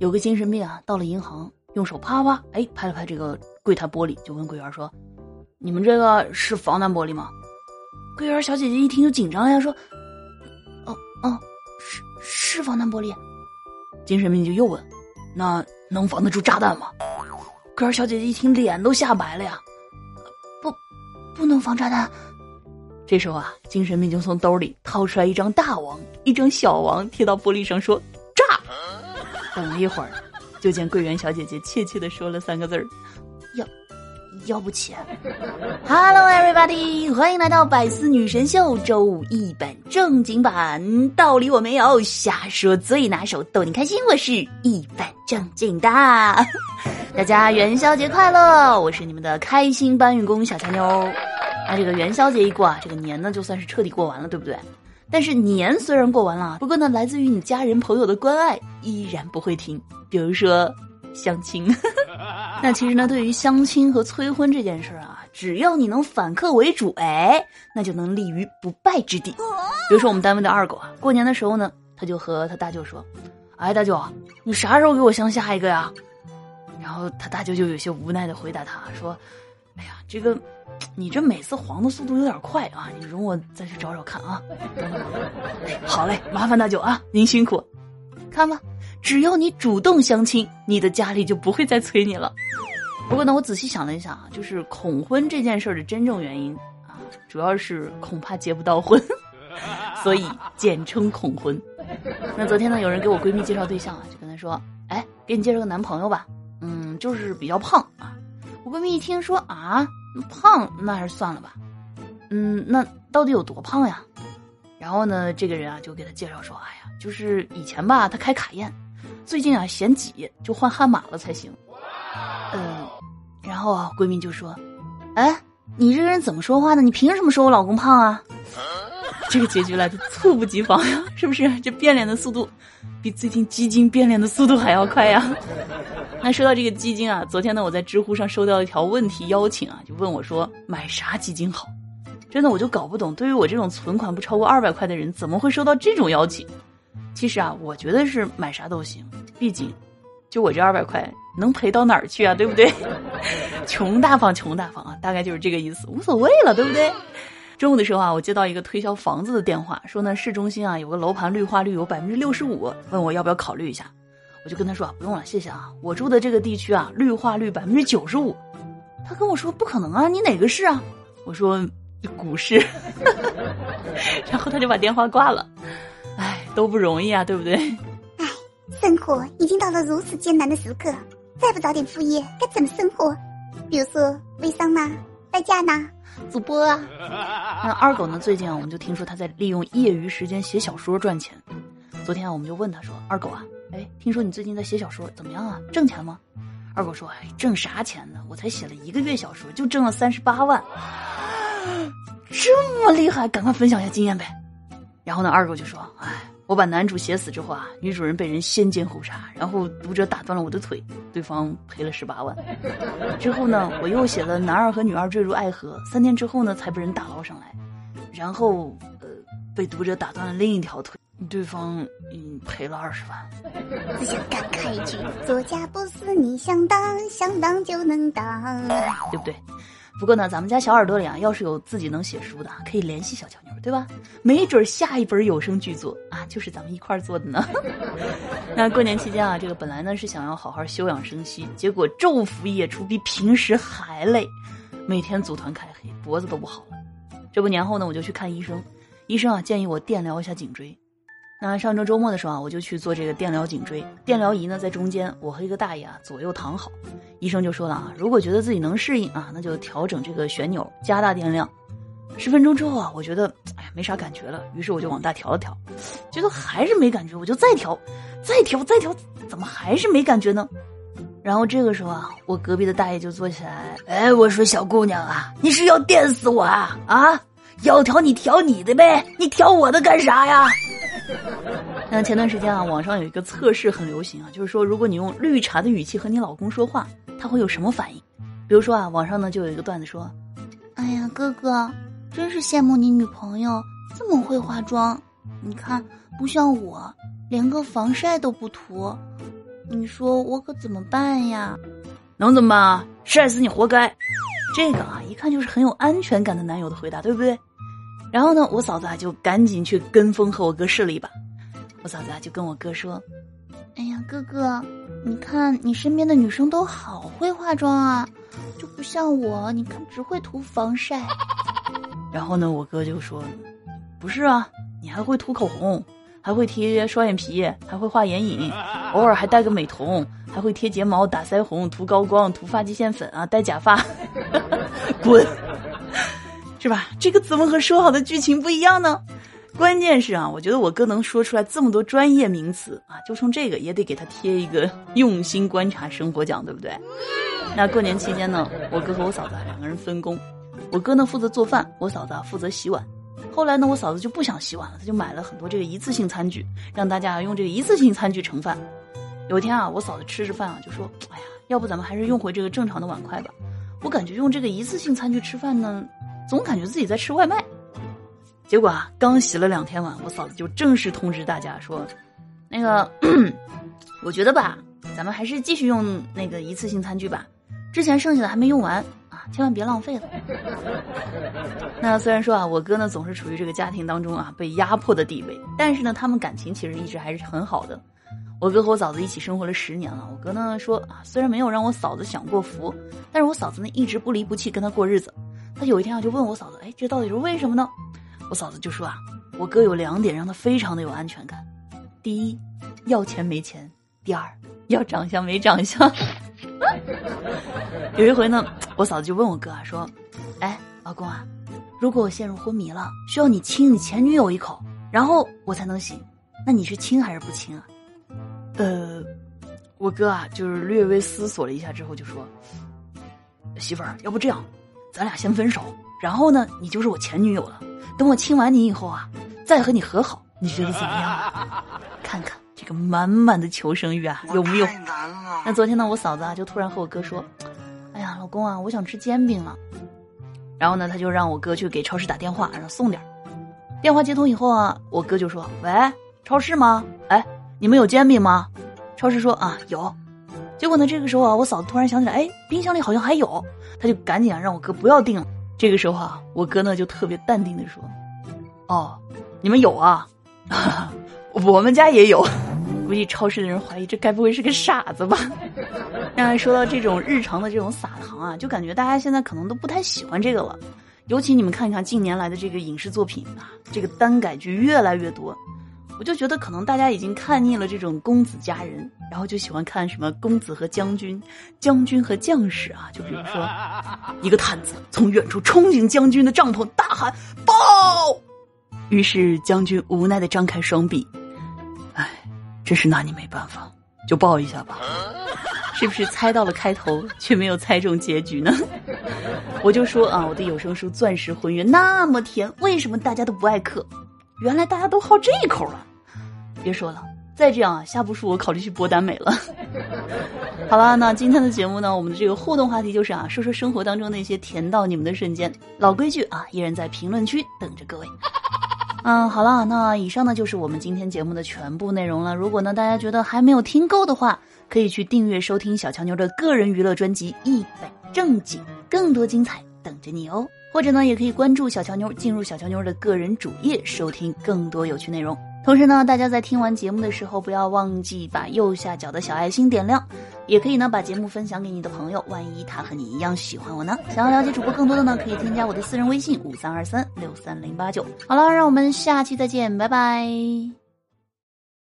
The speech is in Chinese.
有个精神病啊，到了银行，用手啪啪，哎，拍了拍这个柜台玻璃，就问柜员说：“你们这个是防弹玻璃吗？”柜员小姐姐一听就紧张呀，说：“哦哦，是是防弹玻璃。”精神病就又问：“那能防得住炸弹吗？”柜员小姐姐一听脸都吓白了呀，“不，不能防炸弹。”这时候啊，精神病就从兜里掏出来一张大王，一张小王，贴到玻璃上说。等了一会儿，就见柜员小姐姐怯怯的说了三个字儿：“要，要不起。” Hello everybody，欢迎来到百思女神秀周五一本正经版，道理我没有，瞎说最拿手，逗你开心。我是一本正经的，大家元宵节快乐！我是你们的开心搬运工小强妞。那这个元宵节一过啊，这个年呢就算是彻底过完了，对不对？但是年虽然过完了，不过呢，来自于你家人朋友的关爱依然不会停。比如说相亲，那其实呢，对于相亲和催婚这件事儿啊，只要你能反客为主，哎，那就能立于不败之地。比如说我们单位的二狗啊，过年的时候呢，他就和他大舅说：“哎，大舅，你啥时候给我相下一个呀？”然后他大舅就有些无奈的回答他说：“哎呀，这个。”你这每次黄的速度有点快啊！你容我再去找找看啊。好嘞，麻烦大舅啊，您辛苦。看吧，只要你主动相亲，你的家里就不会再催你了。不过呢，我仔细想了一下啊，就是恐婚这件事的真正原因啊，主要是恐怕结不到婚，所以简称恐婚。那昨天呢，有人给我闺蜜介绍对象啊，就跟她说：“哎，给你介绍个男朋友吧，嗯，就是比较胖啊。”闺蜜一听说啊。胖那还是算了吧，嗯，那到底有多胖呀？然后呢，这个人啊就给他介绍说：“哎呀，就是以前吧，他开卡宴，最近啊嫌挤，就换悍马了才行。”嗯，然后啊，闺蜜就说：“哎，你这个人怎么说话呢？你凭什么说我老公胖啊？” 这个结局来的猝不及防呀，是不是？这变脸的速度，比最近基金变脸的速度还要快呀！那说到这个基金啊，昨天呢，我在知乎上收到一条问题邀请啊，就问我说买啥基金好？真的我就搞不懂，对于我这种存款不超过二百块的人，怎么会收到这种邀请？其实啊，我觉得是买啥都行，毕竟就我这二百块能赔到哪儿去啊？对不对？穷大方，穷大方啊，大概就是这个意思，无所谓了，对不对？中午的时候啊，我接到一个推销房子的电话，说呢市中心啊有个楼盘绿化率有百分之六十五，问我要不要考虑一下。我就跟他说啊，不用了，谢谢啊。我住的这个地区啊，绿化率百分之九十五。他跟我说不可能啊，你哪个市啊？我说股市。然后他就把电话挂了。唉，都不容易啊，对不对？唉，生活已经到了如此艰难的时刻，再不找点副业，该怎么生活？比如说微商呢，代驾呢，主播啊。那二狗呢？最近啊，我们就听说他在利用业余时间写小说赚钱。昨天啊，我们就问他说：“二狗啊。”哎，听说你最近在写小说，怎么样啊？挣钱吗？二狗说：“哎，挣啥钱呢？我才写了一个月小说，就挣了三十八万，这么厉害！赶快分享一下经验呗。”然后呢，二狗就说：“哎，我把男主写死之后啊，女主人被人先奸后杀，然后读者打断了我的腿，对方赔了十八万。之后呢，我又写了男二和女二坠入爱河，三天之后呢，才被人打捞上来，然后呃，被读者打断了另一条腿。”对方嗯赔了二十万，只想感慨一句：作家不是你想当，想当就能当，对不对？不过呢，咱们家小耳朵里啊，要是有自己能写书的，可以联系小乔妞，对吧？没准下一本有声剧作啊，就是咱们一块儿做的呢。那过年期间啊，这个本来呢是想要好好休养生息，结果昼伏夜出，比平时还累，每天组团开黑，脖子都不好了。这不年后呢，我就去看医生，医生啊建议我电疗一下颈椎。那上周周末的时候啊，我就去做这个电疗颈椎。电疗仪呢在中间，我和一个大爷啊左右躺好。医生就说了啊，如果觉得自己能适应啊，那就调整这个旋钮，加大电量。十分钟之后啊，我觉得哎呀没啥感觉了，于是我就往大调了调，觉得还是没感觉，我就再调，再调，再调，怎么还是没感觉呢？然后这个时候啊，我隔壁的大爷就坐起来，哎，我说小姑娘啊，你是要电死我啊？啊，要调你调你的呗，你调我的干啥呀？那前段时间啊，网上有一个测试很流行啊，就是说如果你用绿茶的语气和你老公说话，他会有什么反应？比如说啊，网上呢就有一个段子说：“哎呀，哥哥，真是羡慕你女朋友这么会化妆，你看不像我，连个防晒都不涂，你说我可怎么办呀？能怎么办啊？晒死你活该！这个啊，一看就是很有安全感的男友的回答，对不对？然后呢，我嫂子啊就赶紧去跟风和我哥试了一把。我嫂子啊就跟我哥说：“哎呀，哥哥，你看你身边的女生都好会化妆啊，就不像我，你看只会涂防晒。”然后呢，我哥就说：“不是啊，你还会涂口红，还会贴双眼皮，还会画眼影，偶尔还戴个美瞳，还会贴睫毛、打腮红、涂高光、涂发际线粉啊，戴假发，滚！” 是吧？这个怎么和说好的剧情不一样呢？关键是啊，我觉得我哥能说出来这么多专业名词啊，就冲这个也得给他贴一个用心观察生活奖，对不对？那过年期间呢，我哥和我嫂子两个人分工，我哥呢负责做饭，我嫂子负责洗碗。后来呢，我嫂子就不想洗碗了，她就买了很多这个一次性餐具，让大家用这个一次性餐具盛饭。有一天啊，我嫂子吃着饭啊，就说：“哎呀，要不咱们还是用回这个正常的碗筷吧？我感觉用这个一次性餐具吃饭呢。”总感觉自己在吃外卖，结果啊，刚洗了两天碗，我嫂子就正式通知大家说：“那个，我觉得吧，咱们还是继续用那个一次性餐具吧，之前剩下的还没用完啊，千万别浪费了。”那虽然说啊，我哥呢总是处于这个家庭当中啊被压迫的地位，但是呢，他们感情其实一直还是很好的。我哥和我嫂子一起生活了十年了，我哥呢说啊，虽然没有让我嫂子享过福，但是我嫂子呢一直不离不弃跟他过日子。他有一天啊，就问我嫂子：“哎，这到底是为什么呢？”我嫂子就说：“啊，我哥有两点让他非常的有安全感。第一，要钱没钱；第二，要长相没长相。”有一回呢，我嫂子就问我哥啊，说：“哎，老公啊，如果我陷入昏迷了，需要你亲你前女友一口，然后我才能醒，那你是亲还是不亲啊？”呃，我哥啊，就是略微思索了一下之后就说：“媳妇儿，要不这样。”咱俩先分手，然后呢，你就是我前女友了。等我亲完你以后啊，再和你和好，你觉得怎么样？看看这个满满的求生欲啊，有没有？那昨天呢，我嫂子啊就突然和我哥说：“哎呀，老公啊，我想吃煎饼了。”然后呢，他就让我哥去给超市打电话，让送点电话接通以后啊，我哥就说：“喂，超市吗？哎，你们有煎饼吗？”超市说：“啊，有。”结果呢？这个时候啊，我嫂子突然想起来，哎，冰箱里好像还有，他就赶紧啊让我哥不要订了。这个时候啊，我哥呢就特别淡定的说：“哦，你们有啊？我们家也有。估计超市的人怀疑这该不会是个傻子吧？”那说到这种日常的这种撒糖啊，就感觉大家现在可能都不太喜欢这个了。尤其你们看一看近年来的这个影视作品啊，这个耽改剧越来越多。我就觉得可能大家已经看腻了这种公子佳人，然后就喜欢看什么公子和将军、将军和将士啊。就比如说，一个探子从远处冲进将军的帐篷，大喊“报”，于是将军无奈的张开双臂，哎，真是拿你没办法，就抱一下吧。是不是猜到了开头，却没有猜中结局呢？我就说啊，我的有声书《钻石婚约》那么甜，为什么大家都不爱嗑？原来大家都好这一口了。别说了，再这样啊，下部书我考虑去播耽美了。好了，那今天的节目呢，我们的这个互动话题就是啊，说说生活当中那些甜到你们的瞬间。老规矩啊，依然在评论区等着各位。嗯，好了，那以上呢就是我们今天节目的全部内容了。如果呢大家觉得还没有听够的话，可以去订阅收听小乔妞的个人娱乐专辑《一本正经》，更多精彩等着你哦。或者呢，也可以关注小乔妞，进入小乔妞的个人主页，收听更多有趣内容。同时呢，大家在听完节目的时候，不要忘记把右下角的小爱心点亮，也可以呢把节目分享给你的朋友，万一他和你一样喜欢我呢。想要了解主播更多的呢，可以添加我的私人微信五三二三六三零八九。好了，让我们下期再见，拜拜。